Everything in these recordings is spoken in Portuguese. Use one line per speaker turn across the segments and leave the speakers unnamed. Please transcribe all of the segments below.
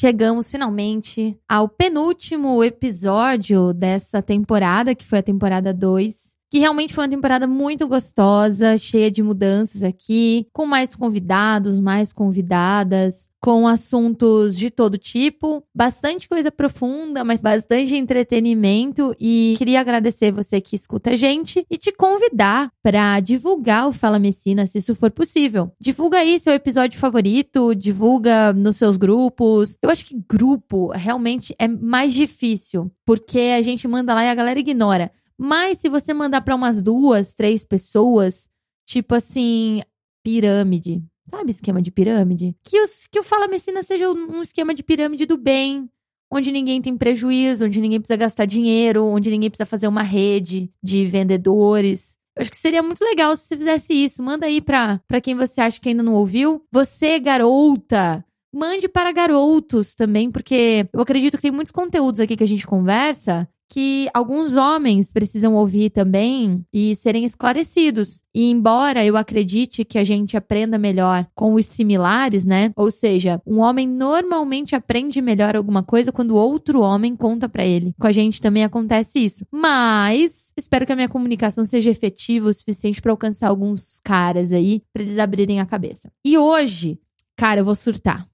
chegamos finalmente ao penúltimo episódio dessa temporada, que foi a temporada 2 que realmente foi uma temporada muito gostosa, cheia de mudanças aqui, com mais convidados, mais convidadas, com assuntos de todo tipo, bastante coisa profunda, mas bastante entretenimento e queria agradecer você que escuta a gente e te convidar para divulgar o Fala Messina, se isso for possível. Divulga aí seu episódio favorito, divulga nos seus grupos. Eu acho que grupo realmente é mais difícil, porque a gente manda lá e a galera ignora. Mas se você mandar para umas duas, três pessoas, tipo assim, pirâmide. Sabe esquema de pirâmide? Que, os, que o Fala Messina seja um esquema de pirâmide do bem, onde ninguém tem prejuízo, onde ninguém precisa gastar dinheiro, onde ninguém precisa fazer uma rede de vendedores. Eu acho que seria muito legal se você fizesse isso. Manda aí pra, pra quem você acha que ainda não ouviu. Você, garota, mande para garotos também, porque eu acredito que tem muitos conteúdos aqui que a gente conversa que alguns homens precisam ouvir também e serem esclarecidos. E embora eu acredite que a gente aprenda melhor com os similares, né? Ou seja, um homem normalmente aprende melhor alguma coisa quando outro homem conta para ele. Com a gente também acontece isso. Mas espero que a minha comunicação seja efetiva o suficiente para alcançar alguns caras aí, para eles abrirem a cabeça. E hoje, cara, eu vou surtar.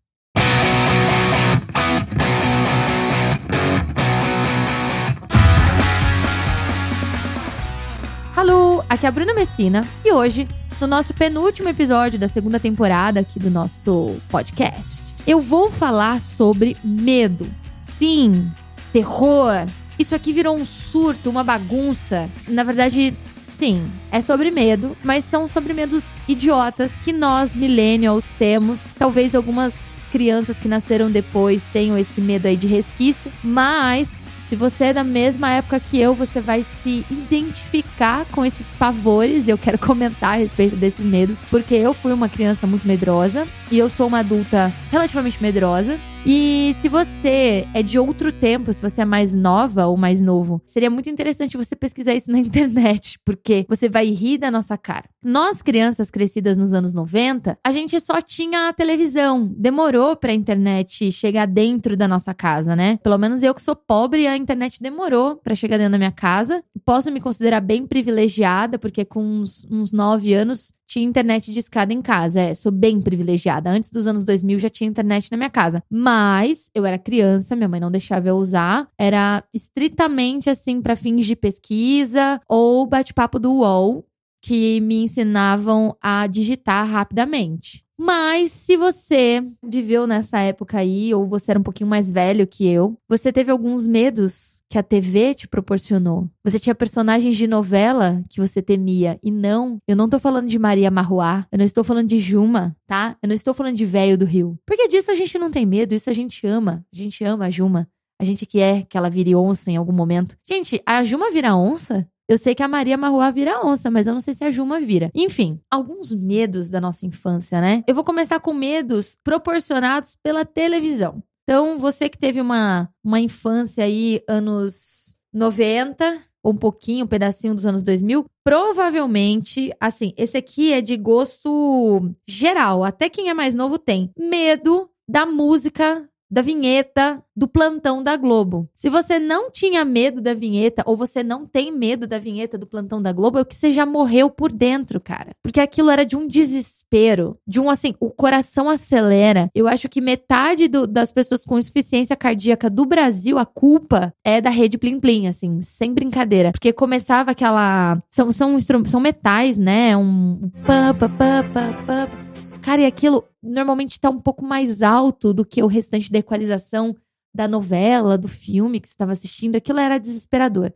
Alô, aqui é a Bruna Messina e hoje, no nosso penúltimo episódio da segunda temporada aqui do nosso podcast, eu vou falar sobre medo. Sim, terror. Isso aqui virou um surto, uma bagunça. Na verdade, sim, é sobre medo, mas são sobre medos idiotas que nós, millennials, temos. Talvez algumas crianças que nasceram depois tenham esse medo aí de resquício, mas se você é da mesma época que eu, você vai se identificar com esses pavores. E eu quero comentar a respeito desses medos, porque eu fui uma criança muito medrosa e eu sou uma adulta relativamente medrosa. E se você é de outro tempo, se você é mais nova ou mais novo, seria muito interessante você pesquisar isso na internet, porque você vai rir da nossa cara. Nós, crianças crescidas nos anos 90, a gente só tinha a televisão. Demorou pra internet chegar dentro da nossa casa, né? Pelo menos eu que sou pobre, a internet demorou para chegar dentro da minha casa. Posso me considerar bem privilegiada, porque com uns, uns 9 anos tinha internet de escada em casa. É, sou bem privilegiada. Antes dos anos 2000 já tinha internet na minha casa. Mas eu era criança, minha mãe não deixava eu usar. Era estritamente assim para fins de pesquisa ou bate-papo do UOL que me ensinavam a digitar rapidamente. Mas se você viveu nessa época aí, ou você era um pouquinho mais velho que eu, você teve alguns medos que a TV te proporcionou. Você tinha personagens de novela que você temia. E não, eu não tô falando de Maria Marruá, eu não estou falando de Juma, tá? Eu não estou falando de Velho do Rio. Porque disso a gente não tem medo, isso a gente ama. A gente ama a Juma. A gente quer que ela vire onça em algum momento. Gente, a Juma vira onça? Eu sei que a Maria Marruá vira onça, mas eu não sei se a Juma vira. Enfim, alguns medos da nossa infância, né? Eu vou começar com medos proporcionados pela televisão. Então, você que teve uma, uma infância aí, anos 90, ou um pouquinho, um pedacinho dos anos 2000, provavelmente, assim, esse aqui é de gosto geral, até quem é mais novo tem. Medo da música da vinheta do plantão da Globo. Se você não tinha medo da vinheta ou você não tem medo da vinheta do plantão da Globo, é que você já morreu por dentro, cara. Porque aquilo era de um desespero, de um assim, o coração acelera. Eu acho que metade do, das pessoas com insuficiência cardíaca do Brasil, a culpa é da rede Plim Plim, assim, sem brincadeira. Porque começava aquela são são são metais, né? Um pá, pá, pá, pá, pá Cara, e aquilo normalmente tá um pouco mais alto do que o restante da equalização da novela, do filme que você estava assistindo. Aquilo era desesperador.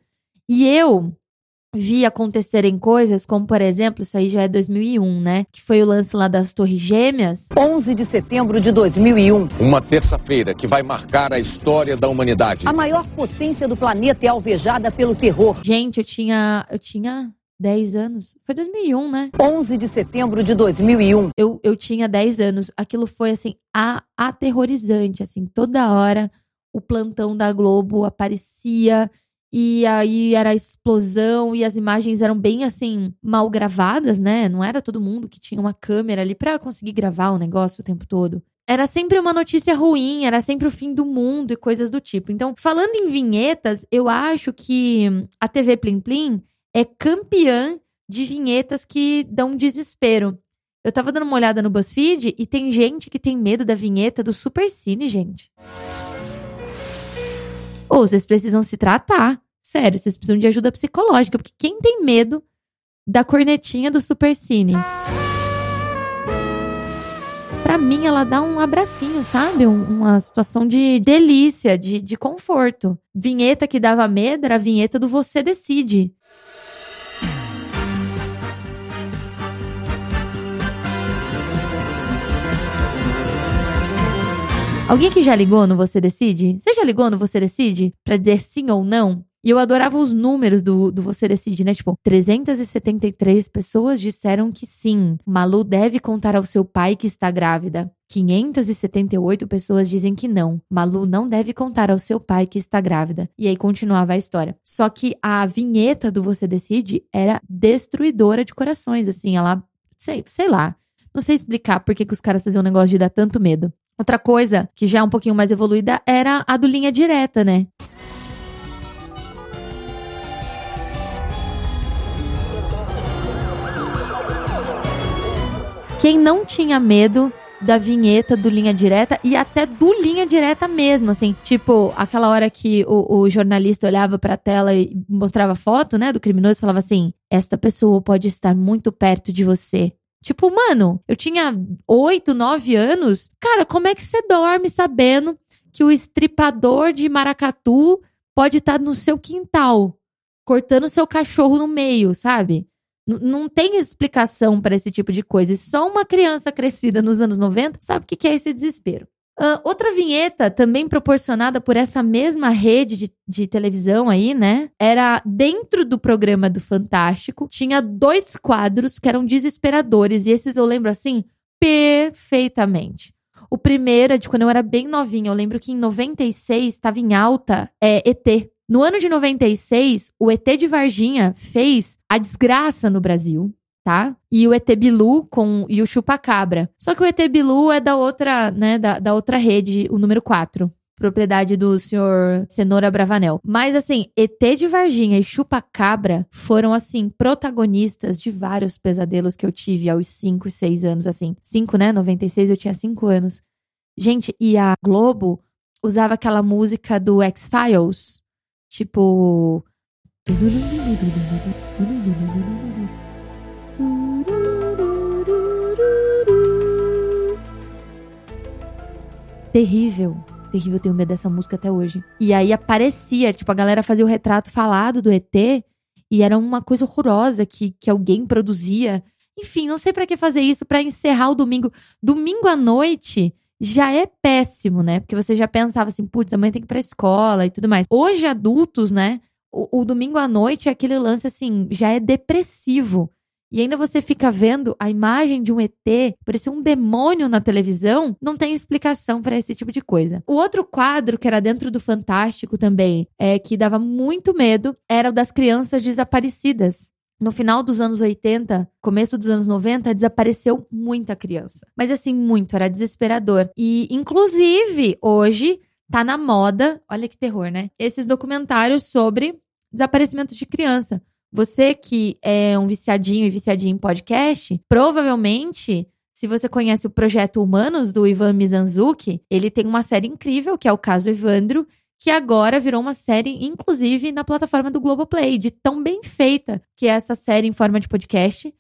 E eu vi acontecerem coisas como, por exemplo, isso aí já é 2001, né? Que foi o lance lá das Torres Gêmeas.
11 de setembro de 2001.
Uma terça-feira que vai marcar a história da humanidade.
A maior potência do planeta é alvejada pelo terror.
Gente, eu tinha, eu tinha 10 anos. Foi 2001, né?
11 de setembro de 2001.
Eu, eu tinha 10 anos. Aquilo foi, assim, a, aterrorizante, assim. Toda hora o plantão da Globo aparecia e aí era a explosão e as imagens eram bem, assim, mal gravadas, né? Não era todo mundo que tinha uma câmera ali pra conseguir gravar o negócio o tempo todo. era sempre uma notícia ruim, era sempre o fim do mundo e coisas do tipo. Então, falando em vinhetas, eu acho que a TV Plim Plim é campeã de vinhetas que dão desespero. Eu tava dando uma olhada no BuzzFeed e tem gente que tem medo da vinheta do Super Cine, gente. Ou vocês precisam se tratar. Sério, vocês precisam de ajuda psicológica, porque quem tem medo da cornetinha do Super Cine? Mim, ela dá um abracinho, sabe? Um- uma situação de delícia, de, de conforto. Vinheta que dava medo era a vinheta do Você Decide. Alguém que já ligou no Você Decide? Você já ligou no Você Decide pra dizer sim ou não? E eu adorava os números do, do Você Decide, né? Tipo, 373 pessoas disseram que sim. Malu deve contar ao seu pai que está grávida. 578 pessoas dizem que não. Malu não deve contar ao seu pai que está grávida. E aí continuava a história. Só que a vinheta do Você Decide era destruidora de corações, assim, ela. Sei, sei lá. Não sei explicar por que, que os caras faziam um negócio de dar tanto medo. Outra coisa que já é um pouquinho mais evoluída era a do linha direta, né? Quem não tinha medo da vinheta do Linha Direta e até do Linha Direta mesmo, assim, tipo, aquela hora que o, o jornalista olhava pra tela e mostrava foto, né, do criminoso e falava assim: esta pessoa pode estar muito perto de você. Tipo, mano, eu tinha oito, nove anos. Cara, como é que você dorme sabendo que o estripador de maracatu pode estar no seu quintal, cortando seu cachorro no meio, sabe? Não tem explicação para esse tipo de coisa. E só uma criança crescida nos anos 90 sabe o que é esse desespero. Ah, outra vinheta, também proporcionada por essa mesma rede de, de televisão aí, né? Era dentro do programa do Fantástico. Tinha dois quadros que eram desesperadores. E esses eu lembro assim perfeitamente. O primeiro é de quando eu era bem novinha. Eu lembro que em 96 estava em alta é, ET. No ano de 96, o ET de Varginha fez a desgraça no Brasil, tá? E o ET Bilu com, e o Chupacabra. Só que o ET Bilu é da outra, né, da, da outra rede, o número 4. Propriedade do senhor Cenoura Bravanel. Mas, assim, ET de Varginha e Chupacabra foram, assim, protagonistas de vários pesadelos que eu tive aos 5 e 6 anos, assim. 5, né? 96 eu tinha 5 anos. Gente, e a Globo usava aquela música do X-Files. Tipo. Terrível. Terrível, eu tenho medo dessa música até hoje. E aí aparecia, tipo, a galera fazia o retrato falado do ET e era uma coisa horrorosa que, que alguém produzia. Enfim, não sei pra que fazer isso pra encerrar o domingo. Domingo à noite já é péssimo, né? Porque você já pensava assim, putz, amanhã tem que ir pra escola e tudo mais. Hoje, adultos, né? O, o domingo à noite é aquele lance assim, já é depressivo. E ainda você fica vendo a imagem de um ET, parecia um demônio na televisão, não tem explicação pra esse tipo de coisa. O outro quadro, que era dentro do Fantástico também, é que dava muito medo, era o das crianças desaparecidas. No final dos anos 80, começo dos anos 90, desapareceu muita criança. Mas assim, muito, era desesperador. E, inclusive, hoje tá na moda, olha que terror, né? Esses documentários sobre desaparecimento de criança. Você que é um viciadinho e viciadinho em podcast, provavelmente, se você conhece o Projeto Humanos do Ivan Mizanzuki, ele tem uma série incrível, que é o caso Evandro, que agora virou uma série, inclusive, na plataforma do Globoplay, de tão bem feita que é essa série em forma de podcast.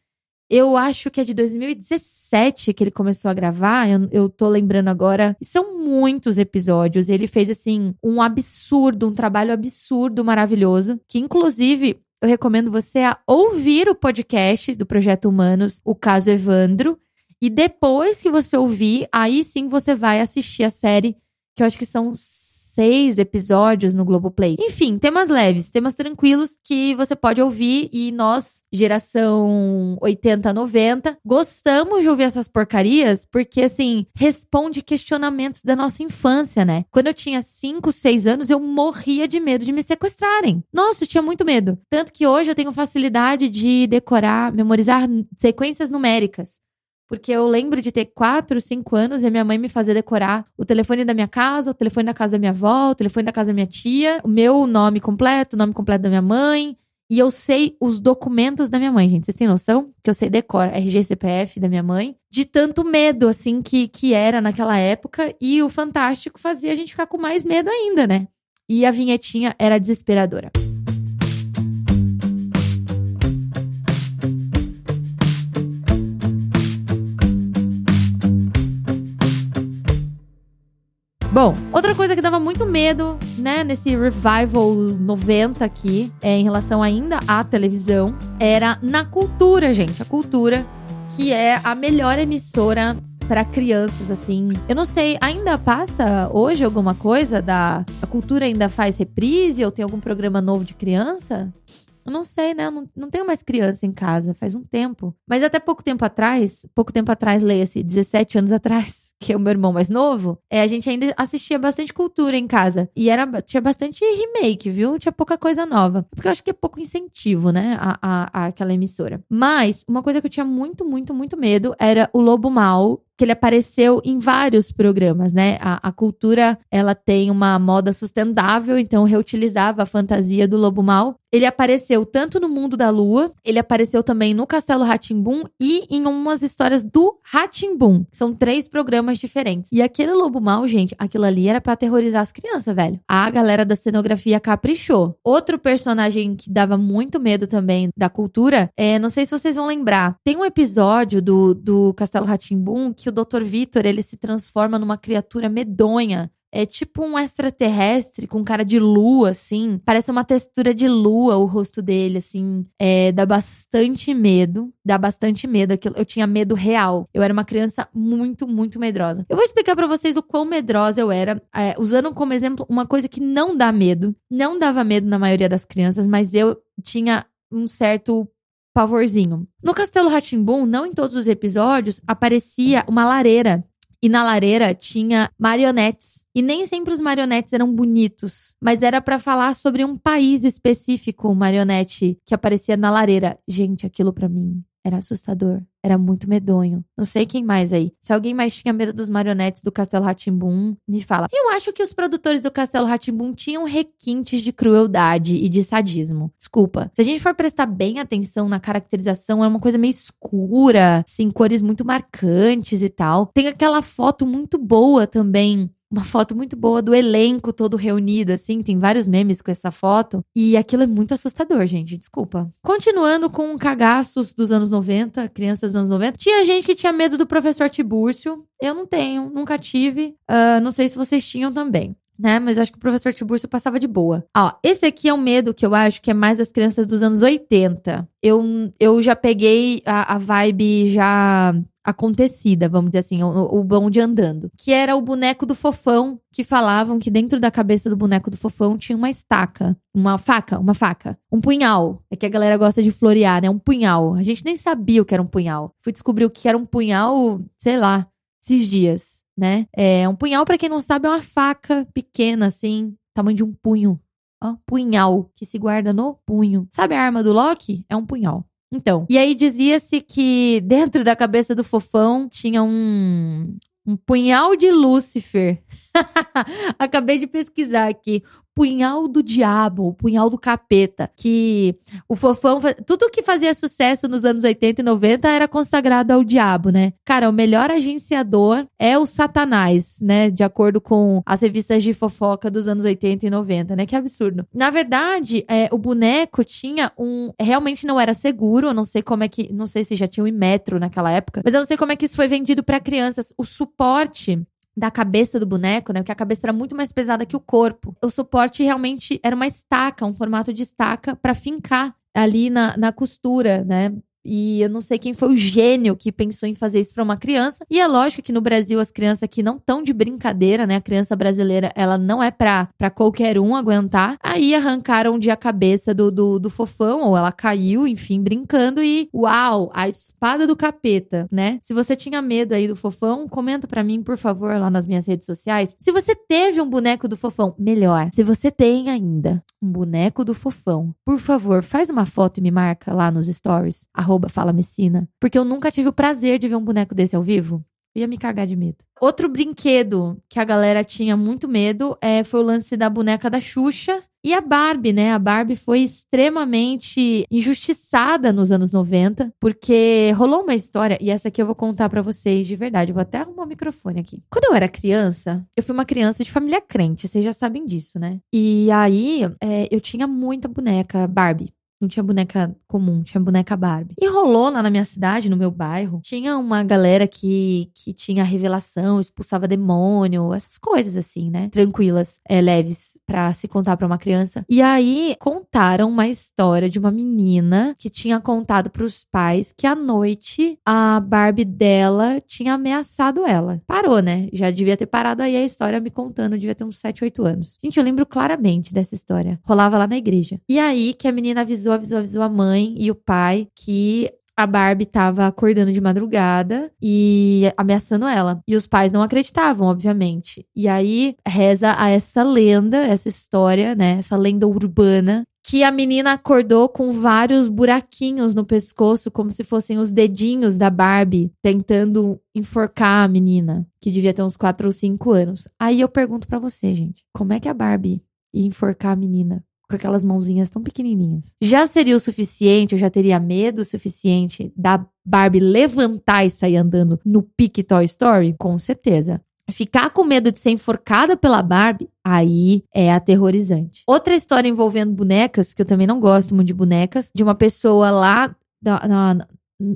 Eu acho que é de 2017 que ele começou a gravar, eu, eu tô lembrando agora. São muitos episódios. Ele fez, assim, um absurdo, um trabalho absurdo, maravilhoso, que inclusive eu recomendo você a ouvir o podcast do Projeto Humanos, o caso Evandro. E depois que você ouvir, aí sim você vai assistir a série, que eu acho que são seis episódios no Globoplay. Enfim, temas leves, temas tranquilos que você pode ouvir. E nós, geração 80, 90, gostamos de ouvir essas porcarias porque, assim, responde questionamentos da nossa infância, né? Quando eu tinha 5, 6 anos, eu morria de medo de me sequestrarem. Nossa, eu tinha muito medo. Tanto que hoje eu tenho facilidade de decorar, memorizar sequências numéricas. Porque eu lembro de ter 4, 5 anos e a minha mãe me fazer decorar o telefone da minha casa, o telefone da casa da minha avó, o telefone da casa da minha tia, o meu nome completo, o nome completo da minha mãe. E eu sei os documentos da minha mãe, gente. Vocês têm noção? Que eu sei decora RG CPF da minha mãe. De tanto medo, assim, que, que era naquela época. E o Fantástico fazia a gente ficar com mais medo ainda, né? E a vinhetinha era desesperadora. Bom, outra coisa que dava muito medo, né, nesse revival 90 aqui, é, em relação ainda à televisão, era na cultura, gente. A cultura, que é a melhor emissora para crianças, assim. Eu não sei, ainda passa hoje alguma coisa da. A cultura ainda faz reprise ou tem algum programa novo de criança? Eu não sei, né? Eu não, não tenho mais criança em casa, faz um tempo. Mas até pouco tempo atrás, pouco tempo atrás, leia-se, 17 anos atrás, que é o meu irmão mais novo, é, a gente ainda assistia bastante cultura em casa. E era, tinha bastante remake, viu? Tinha pouca coisa nova. Porque eu acho que é pouco incentivo, né? A, a, a aquela emissora. Mas, uma coisa que eu tinha muito, muito, muito medo era o Lobo Mal que ele apareceu em vários programas, né? A, a, cultura, ela tem uma moda sustentável, então reutilizava a fantasia do lobo mal. Ele apareceu tanto no Mundo da Lua, ele apareceu também no Castelo Ratimbum e em umas histórias do Ratimbum. São três programas diferentes. E aquele lobo mal, gente, aquilo ali era para aterrorizar as crianças, velho. A galera da cenografia caprichou. Outro personagem que dava muito medo também da cultura, é, não sei se vocês vão lembrar, tem um episódio do, do Castelo Ratimbum que o Dr. Vitor, ele se transforma numa criatura medonha. É tipo um extraterrestre com cara de lua, assim. Parece uma textura de lua o rosto dele, assim. É, dá bastante medo. Dá bastante medo. Eu tinha medo real. Eu era uma criança muito, muito medrosa. Eu vou explicar para vocês o quão medrosa eu era, é, usando como exemplo uma coisa que não dá medo. Não dava medo na maioria das crianças, mas eu tinha um certo pavorzinho. No Castelo Ratimbum, não em todos os episódios, aparecia uma lareira. E na lareira tinha marionetes. E nem sempre os marionetes eram bonitos, mas era para falar sobre um país específico, marionete que aparecia na lareira. Gente, aquilo para mim era assustador. Era muito medonho. Não sei quem mais aí. Se alguém mais tinha medo dos marionetes do Castelo Ratimbum, me fala. Eu acho que os produtores do Castelo Ratimbum tinham requintes de crueldade e de sadismo. Desculpa. Se a gente for prestar bem atenção na caracterização, é uma coisa meio escura, assim, cores muito marcantes e tal. Tem aquela foto muito boa também uma foto muito boa do elenco todo reunido, assim. Tem vários memes com essa foto. E aquilo é muito assustador, gente. Desculpa. Continuando com cagaços dos anos 90, crianças dos anos 90. Tinha gente que tinha medo do professor Tibúrcio. Eu não tenho, nunca tive. Uh, não sei se vocês tinham também né? Mas acho que o professor Tiburcio passava de boa. Ó, esse aqui é um medo que eu acho que é mais das crianças dos anos 80. Eu, eu já peguei a, a vibe já acontecida, vamos dizer assim, o, o bonde andando. Que era o boneco do fofão, que falavam que dentro da cabeça do boneco do fofão tinha uma estaca, uma faca, uma faca, um punhal. É que a galera gosta de florear, né? Um punhal. A gente nem sabia o que era um punhal. Fui descobrir o que era um punhal, sei lá, esses dias né? É um punhal, para quem não sabe, é uma faca pequena, assim, tamanho de um punho. Ó, punhal, que se guarda no punho. Sabe a arma do Loki? É um punhal. Então, e aí dizia-se que dentro da cabeça do fofão tinha um, um punhal de Lúcifer. Acabei de pesquisar aqui punhal do diabo, o punhal do capeta, que o fofão, tudo que fazia sucesso nos anos 80 e 90 era consagrado ao diabo, né? Cara, o melhor agenciador é o Satanás, né? De acordo com as revistas de fofoca dos anos 80 e 90, né? Que absurdo. Na verdade, é, o boneco tinha um. Realmente não era seguro, eu não sei como é que. Não sei se já tinha um metro naquela época, mas eu não sei como é que isso foi vendido para crianças. O suporte da cabeça do boneco, né? Porque a cabeça era muito mais pesada que o corpo. O suporte realmente era uma estaca, um formato de estaca para fincar ali na, na costura, né? E eu não sei quem foi o gênio que pensou em fazer isso para uma criança. E é lógico que no Brasil as crianças aqui não tão de brincadeira, né? A criança brasileira, ela não é pra, pra qualquer um aguentar. Aí arrancaram de a cabeça do, do, do fofão, ou ela caiu, enfim, brincando. E uau, a espada do capeta, né? Se você tinha medo aí do fofão, comenta para mim, por favor, lá nas minhas redes sociais. Se você teve um boneco do fofão, melhor. Se você tem ainda um boneco do fofão, por favor, faz uma foto e me marca lá nos stories Fala Messina, porque eu nunca tive o prazer de ver um boneco desse ao vivo. Eu ia me cagar de medo. Outro brinquedo que a galera tinha muito medo é, foi o lance da boneca da Xuxa e a Barbie, né? A Barbie foi extremamente injustiçada nos anos 90, porque rolou uma história, e essa aqui eu vou contar para vocês de verdade. Eu vou até arrumar o microfone aqui. Quando eu era criança, eu fui uma criança de família crente, vocês já sabem disso, né? E aí, é, eu tinha muita boneca Barbie. Não tinha boneca comum, tinha boneca Barbie. E rolou lá na minha cidade, no meu bairro, tinha uma galera que, que tinha revelação, expulsava demônio, essas coisas assim, né? Tranquilas, é, leves para se contar para uma criança. E aí contaram uma história de uma menina que tinha contado para os pais que à noite a Barbie dela tinha ameaçado ela. Parou, né? Já devia ter parado aí a história me contando, devia ter uns 7, 8 anos. Gente, eu lembro claramente dessa história. Rolava lá na igreja. E aí que a menina avisou avisou, avisou, avisou a mãe e o pai que a Barbie tava acordando de madrugada e ameaçando ela. E os pais não acreditavam, obviamente. E aí reza a essa lenda, essa história, né? Essa lenda urbana. Que a menina acordou com vários buraquinhos no pescoço, como se fossem os dedinhos da Barbie, tentando enforcar a menina, que devia ter uns 4 ou 5 anos. Aí eu pergunto para você, gente, como é que a Barbie ia enforcar a menina? Com aquelas mãozinhas tão pequenininhas. Já seria o suficiente, eu já teria medo o suficiente da Barbie levantar e sair andando no pique Toy Story? Com certeza. Ficar com medo de ser enforcada pela Barbie, aí é aterrorizante. Outra história envolvendo bonecas, que eu também não gosto muito de bonecas, de uma pessoa lá na, na,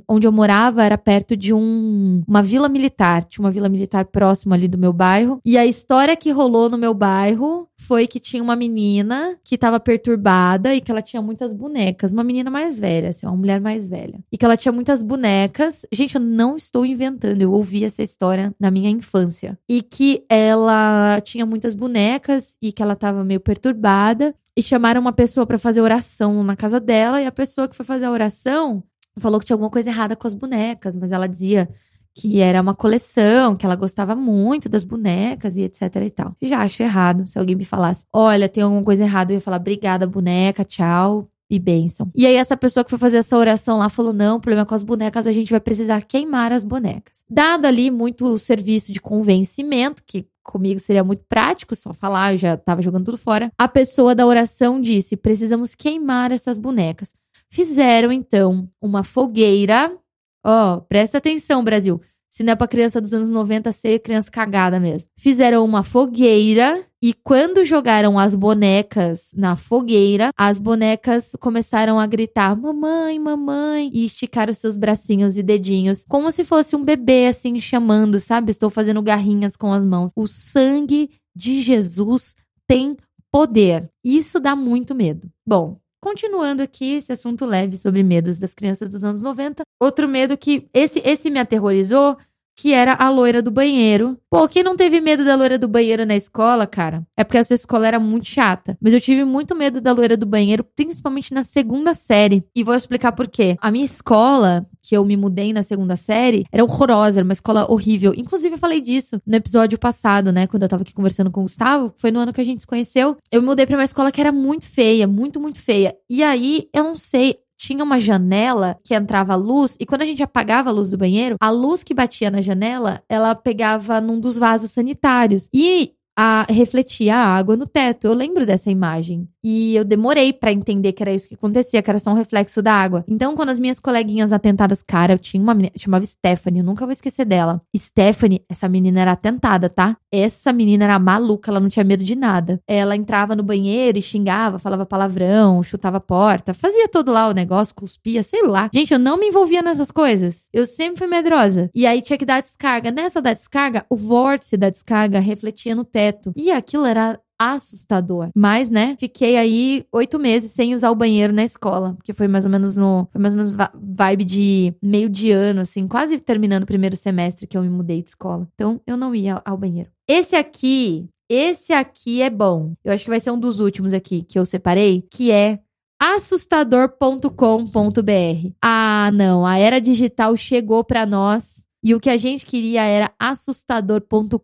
onde eu morava era perto de um, uma vila militar. Tinha uma vila militar próxima ali do meu bairro. E a história que rolou no meu bairro foi que tinha uma menina que estava perturbada e que ela tinha muitas bonecas. Uma menina mais velha, assim, uma mulher mais velha. E que ela tinha muitas bonecas. Gente, eu não estou inventando, eu ouvi essa história na minha infância. E que ela tinha muitas bonecas e que ela estava meio perturbada. E chamaram uma pessoa para fazer oração na casa dela. E a pessoa que foi fazer a oração falou que tinha alguma coisa errada com as bonecas, mas ela dizia que era uma coleção, que ela gostava muito das bonecas e etc e tal. Já acho errado se alguém me falasse, olha, tem alguma coisa errada, eu ia falar, obrigada, boneca, tchau. E bênção. E aí, essa pessoa que foi fazer essa oração lá falou: não, o problema é com as bonecas, a gente vai precisar queimar as bonecas. Dado ali muito serviço de convencimento, que comigo seria muito prático, só falar, eu já tava jogando tudo fora. A pessoa da oração disse: precisamos queimar essas bonecas. Fizeram então uma fogueira. Ó, oh, presta atenção, Brasil. Se não é pra criança dos anos 90 ser criança cagada mesmo. Fizeram uma fogueira e quando jogaram as bonecas na fogueira, as bonecas começaram a gritar: Mamãe, mamãe! E esticar os seus bracinhos e dedinhos, como se fosse um bebê, assim, chamando, sabe? Estou fazendo garrinhas com as mãos. O sangue de Jesus tem poder. Isso dá muito medo. Bom, Continuando aqui esse assunto leve sobre medos das crianças dos anos 90, outro medo que esse esse me aterrorizou que era a loira do banheiro. Pô, quem não teve medo da loira do banheiro na escola, cara? É porque a sua escola era muito chata. Mas eu tive muito medo da loira do banheiro, principalmente na segunda série. E vou explicar por quê. A minha escola, que eu me mudei na segunda série, era horrorosa, era uma escola horrível. Inclusive, eu falei disso no episódio passado, né? Quando eu tava aqui conversando com o Gustavo, foi no ano que a gente se conheceu. Eu me mudei pra uma escola que era muito feia, muito, muito feia. E aí, eu não sei, tinha uma janela que entrava luz e quando a gente apagava a luz do banheiro, a luz que batia na janela, ela pegava num dos vasos sanitários. E a refletia a água no teto. Eu lembro dessa imagem. E eu demorei para entender que era isso que acontecia, que era só um reflexo da água. Então, quando as minhas coleguinhas atentadas, cara, eu tinha uma menina, chamava Stephanie, eu nunca vou esquecer dela. Stephanie, essa menina era atentada, tá? Essa menina era maluca, ela não tinha medo de nada. Ela entrava no banheiro e xingava, falava palavrão, chutava a porta, fazia todo lá o negócio, cuspia, sei lá. Gente, eu não me envolvia nessas coisas. Eu sempre fui medrosa. E aí tinha que dar descarga. Nessa da descarga, o vórtice da descarga refletia no teto. E aquilo era assustador. Mas, né, fiquei aí oito meses sem usar o banheiro na escola. Que foi mais ou menos no. Foi mais ou menos vibe de meio de ano, assim, quase terminando o primeiro semestre que eu me mudei de escola. Então, eu não ia ao banheiro. Esse aqui. Esse aqui é bom. Eu acho que vai ser um dos últimos aqui que eu separei, que é assustador.com.br. Ah, não, a era digital chegou para nós e o que a gente queria era assustador.com.br.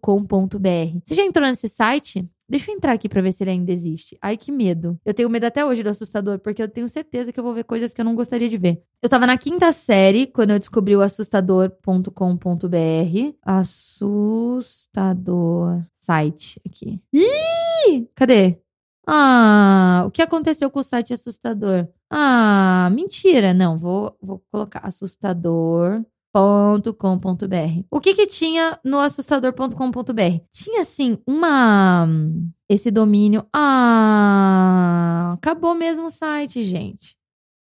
Você já entrou nesse site? Deixa eu entrar aqui pra ver se ele ainda existe. Ai, que medo. Eu tenho medo até hoje do assustador, porque eu tenho certeza que eu vou ver coisas que eu não gostaria de ver. Eu tava na quinta série quando eu descobri o assustador.com.br. Assustador. Site aqui. Ih! Cadê? Ah, o que aconteceu com o site assustador? Ah, mentira. Não, vou, vou colocar assustador assustador.com.br. O que que tinha no assustador.com.br? Tinha assim uma esse domínio. Ah, acabou mesmo o site, gente.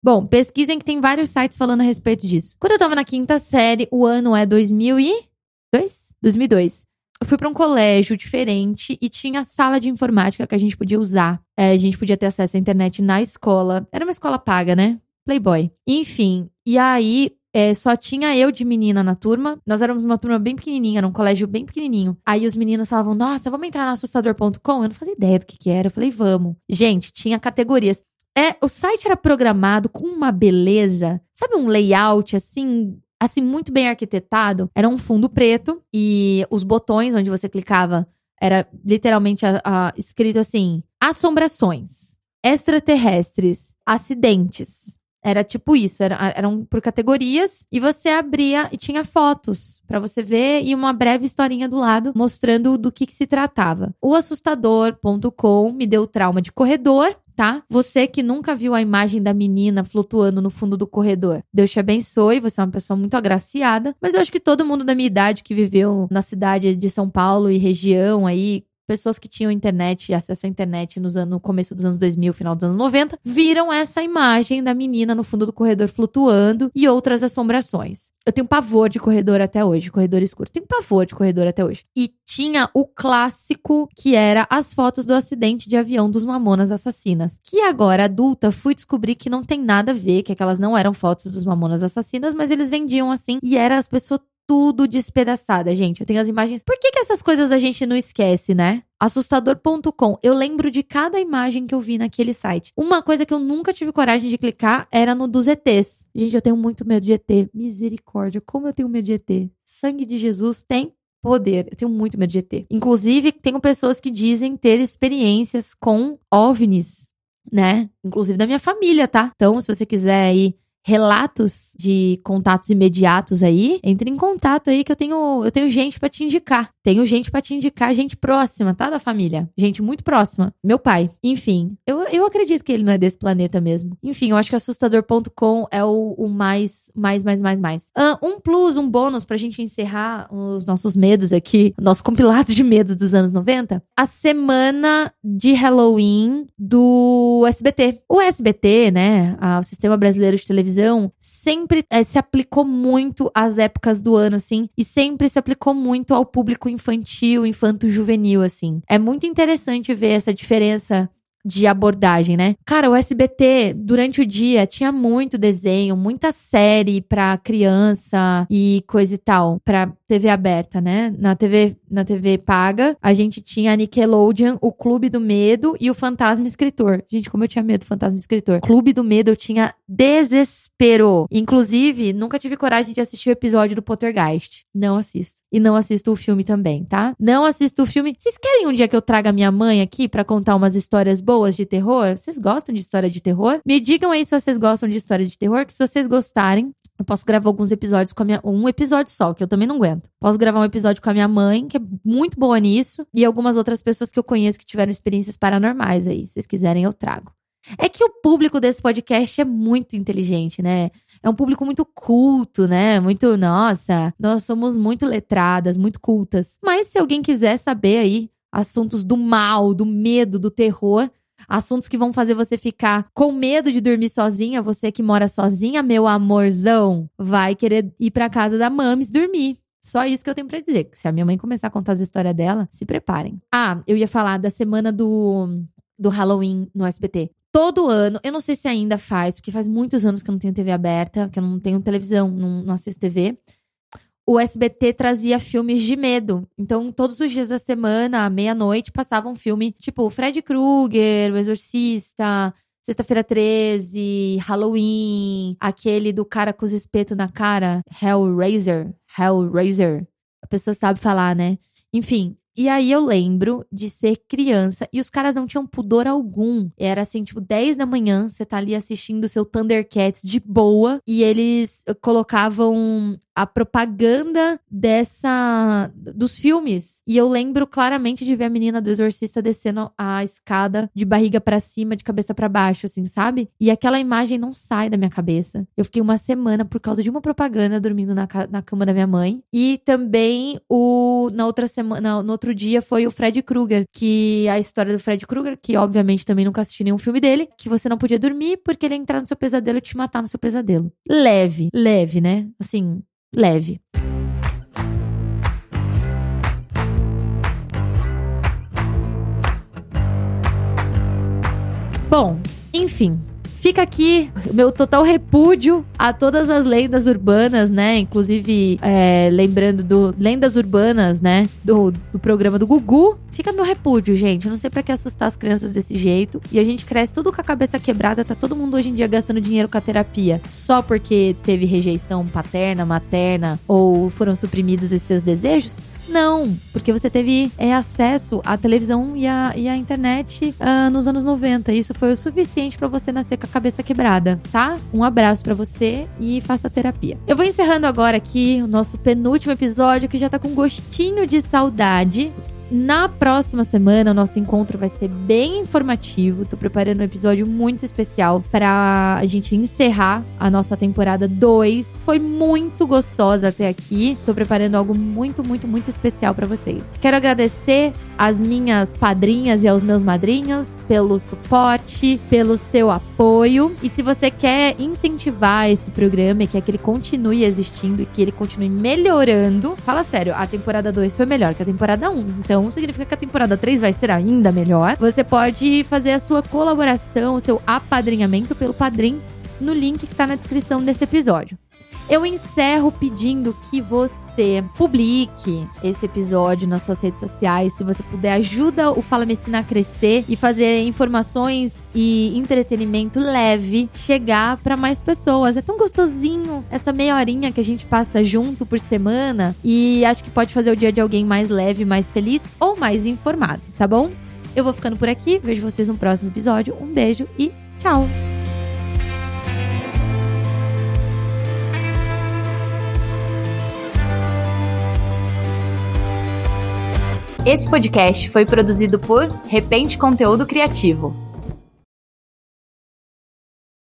Bom, pesquisem que tem vários sites falando a respeito disso. Quando eu tava na quinta série, o ano é 2002? 2002. Eu fui para um colégio diferente e tinha sala de informática que a gente podia usar. É, a gente podia ter acesso à internet na escola. Era uma escola paga, né? Playboy. Enfim, e aí é, só tinha eu de menina na turma. Nós éramos uma turma bem pequenininha, era um colégio bem pequenininho. Aí os meninos falavam, nossa, vamos entrar no assustador.com? Eu não fazia ideia do que, que era. Eu falei, vamos. Gente, tinha categorias. É, o site era programado com uma beleza, sabe um layout assim, assim muito bem arquitetado. Era um fundo preto e os botões onde você clicava era literalmente a, a, escrito assim: assombrações, extraterrestres, acidentes, era tipo isso, era, eram por categorias e você abria e tinha fotos para você ver e uma breve historinha do lado mostrando do que, que se tratava. O assustador.com me deu trauma de corredor, tá? Você que nunca viu a imagem da menina flutuando no fundo do corredor. Deus te abençoe, você é uma pessoa muito agraciada, mas eu acho que todo mundo da minha idade que viveu na cidade de São Paulo e região aí, pessoas que tinham internet, acesso à internet nos anos, no começo dos anos 2000, final dos anos 90, viram essa imagem da menina no fundo do corredor flutuando e outras assombrações. Eu tenho pavor de corredor até hoje, corredor escuro. Tenho pavor de corredor até hoje. E tinha o clássico que era as fotos do acidente de avião dos Mamonas Assassinas. Que agora, adulta, fui descobrir que não tem nada a ver, que aquelas não eram fotos dos Mamonas Assassinas, mas eles vendiam assim. E era as pessoas tudo despedaçada, gente. Eu tenho as imagens. Por que, que essas coisas a gente não esquece, né? Assustador.com. Eu lembro de cada imagem que eu vi naquele site. Uma coisa que eu nunca tive coragem de clicar era no dos ETs. Gente, eu tenho muito medo de ET. Misericórdia, como eu tenho medo de ET. Sangue de Jesus tem poder. Eu tenho muito medo de ET. Inclusive, tenho pessoas que dizem ter experiências com OVNIs, né? Inclusive da minha família, tá? Então, se você quiser aí relatos de contatos imediatos aí, entre em contato aí que eu tenho, eu tenho gente para te indicar. Tenho gente para te indicar, gente próxima, tá? Da família. Gente muito próxima. Meu pai. Enfim, eu, eu acredito que ele não é desse planeta mesmo. Enfim, eu acho que assustador.com é o, o mais, mais, mais, mais, mais. Um plus, um bônus pra gente encerrar os nossos medos aqui, nosso compilado de medos dos anos 90. A semana de Halloween do SBT. O SBT, né? o Sistema Brasileiro de Televisão, sempre é, se aplicou muito às épocas do ano, assim, e sempre se aplicou muito ao público infantil, infanto-juvenil, assim. É muito interessante ver essa diferença de abordagem, né? Cara, o SBT, durante o dia, tinha muito desenho, muita série pra criança e coisa e tal, pra TV aberta, né? Na TV, na TV paga, a gente tinha a Nickelodeon, o Clube do Medo e o Fantasma Escritor. Gente, como eu tinha medo do Fantasma Escritor. Clube do Medo eu tinha desespero. Inclusive, nunca tive coragem de assistir o episódio do Poltergeist. Não assisto. E não assisto o filme também, tá? Não assisto o filme. Vocês querem um dia que eu traga minha mãe aqui para contar umas histórias boas de terror? Vocês gostam de história de terror? Me digam aí se vocês gostam de história de terror, que se vocês gostarem, eu posso gravar alguns episódios com a minha. Um episódio só, que eu também não aguento. Posso gravar um episódio com a minha mãe, que é muito boa nisso. E algumas outras pessoas que eu conheço que tiveram experiências paranormais aí. Se vocês quiserem, eu trago. É que o público desse podcast é muito inteligente, né? É um público muito culto, né? Muito, nossa, nós somos muito letradas, muito cultas. Mas se alguém quiser saber aí assuntos do mal, do medo, do terror, assuntos que vão fazer você ficar com medo de dormir sozinha, você que mora sozinha, meu amorzão, vai querer ir para casa da Mames dormir. Só isso que eu tenho para dizer. Se a minha mãe começar a contar as histórias dela, se preparem. Ah, eu ia falar da semana do, do Halloween no SBT. Todo ano, eu não sei se ainda faz, porque faz muitos anos que eu não tenho TV aberta, que eu não tenho televisão, não, não assisto TV o SBT trazia filmes de medo. Então, todos os dias da semana, à meia-noite, passava um filme tipo Fred Krueger, O Exorcista, Sexta-feira 13, Halloween, aquele do cara com os espetos na cara, Hellraiser, Hellraiser. A pessoa sabe falar, né? Enfim, E aí eu lembro de ser criança e os caras não tinham pudor algum. Era assim, tipo, 10 da manhã, você tá ali assistindo o seu Thundercats de boa e eles colocavam a propaganda dessa dos filmes. E eu lembro claramente de ver a menina do exorcista descendo a escada de barriga para cima, de cabeça para baixo, assim, sabe? E aquela imagem não sai da minha cabeça. Eu fiquei uma semana por causa de uma propaganda dormindo na, na cama da minha mãe. E também o na outra semana, no outro dia foi o Fred Krueger, que a história do Fred Krueger, que obviamente também nunca assisti nenhum filme dele, que você não podia dormir porque ele ia entrar no seu pesadelo e te matar no seu pesadelo. Leve, leve, né? Assim, leve. Bom, enfim, Fica aqui meu total repúdio a todas as lendas urbanas, né? Inclusive, é, lembrando do Lendas Urbanas, né? Do, do programa do Gugu. Fica meu repúdio, gente. Eu não sei para que assustar as crianças desse jeito. E a gente cresce tudo com a cabeça quebrada. Tá todo mundo hoje em dia gastando dinheiro com a terapia. Só porque teve rejeição paterna, materna ou foram suprimidos os seus desejos. Não, porque você teve é, acesso à televisão e à, e à internet uh, nos anos 90. Isso foi o suficiente para você nascer com a cabeça quebrada, tá? Um abraço para você e faça terapia. Eu vou encerrando agora aqui o nosso penúltimo episódio, que já tá com gostinho de saudade. Na próxima semana, o nosso encontro vai ser bem informativo. Tô preparando um episódio muito especial para a gente encerrar a nossa temporada 2. Foi muito gostosa até aqui. Tô preparando algo muito, muito, muito especial para vocês. Quero agradecer às minhas padrinhas e aos meus madrinhos pelo suporte, pelo seu apoio. E se você quer incentivar esse programa e quer que ele continue existindo e que ele continue melhorando, fala sério, a temporada 2 foi melhor que a temporada 1. Um. Então, então significa que a temporada 3 vai ser ainda melhor. Você pode fazer a sua colaboração, o seu apadrinhamento pelo Padrim no link que está na descrição desse episódio. Eu encerro pedindo que você publique esse episódio nas suas redes sociais. Se você puder, ajuda o Fala Medicina a crescer e fazer informações e entretenimento leve chegar para mais pessoas. É tão gostosinho essa meia horinha que a gente passa junto por semana e acho que pode fazer o dia de alguém mais leve, mais feliz ou mais informado, tá bom? Eu vou ficando por aqui. Vejo vocês no próximo episódio. Um beijo e tchau! Esse podcast foi produzido por Repente Conteúdo Criativo.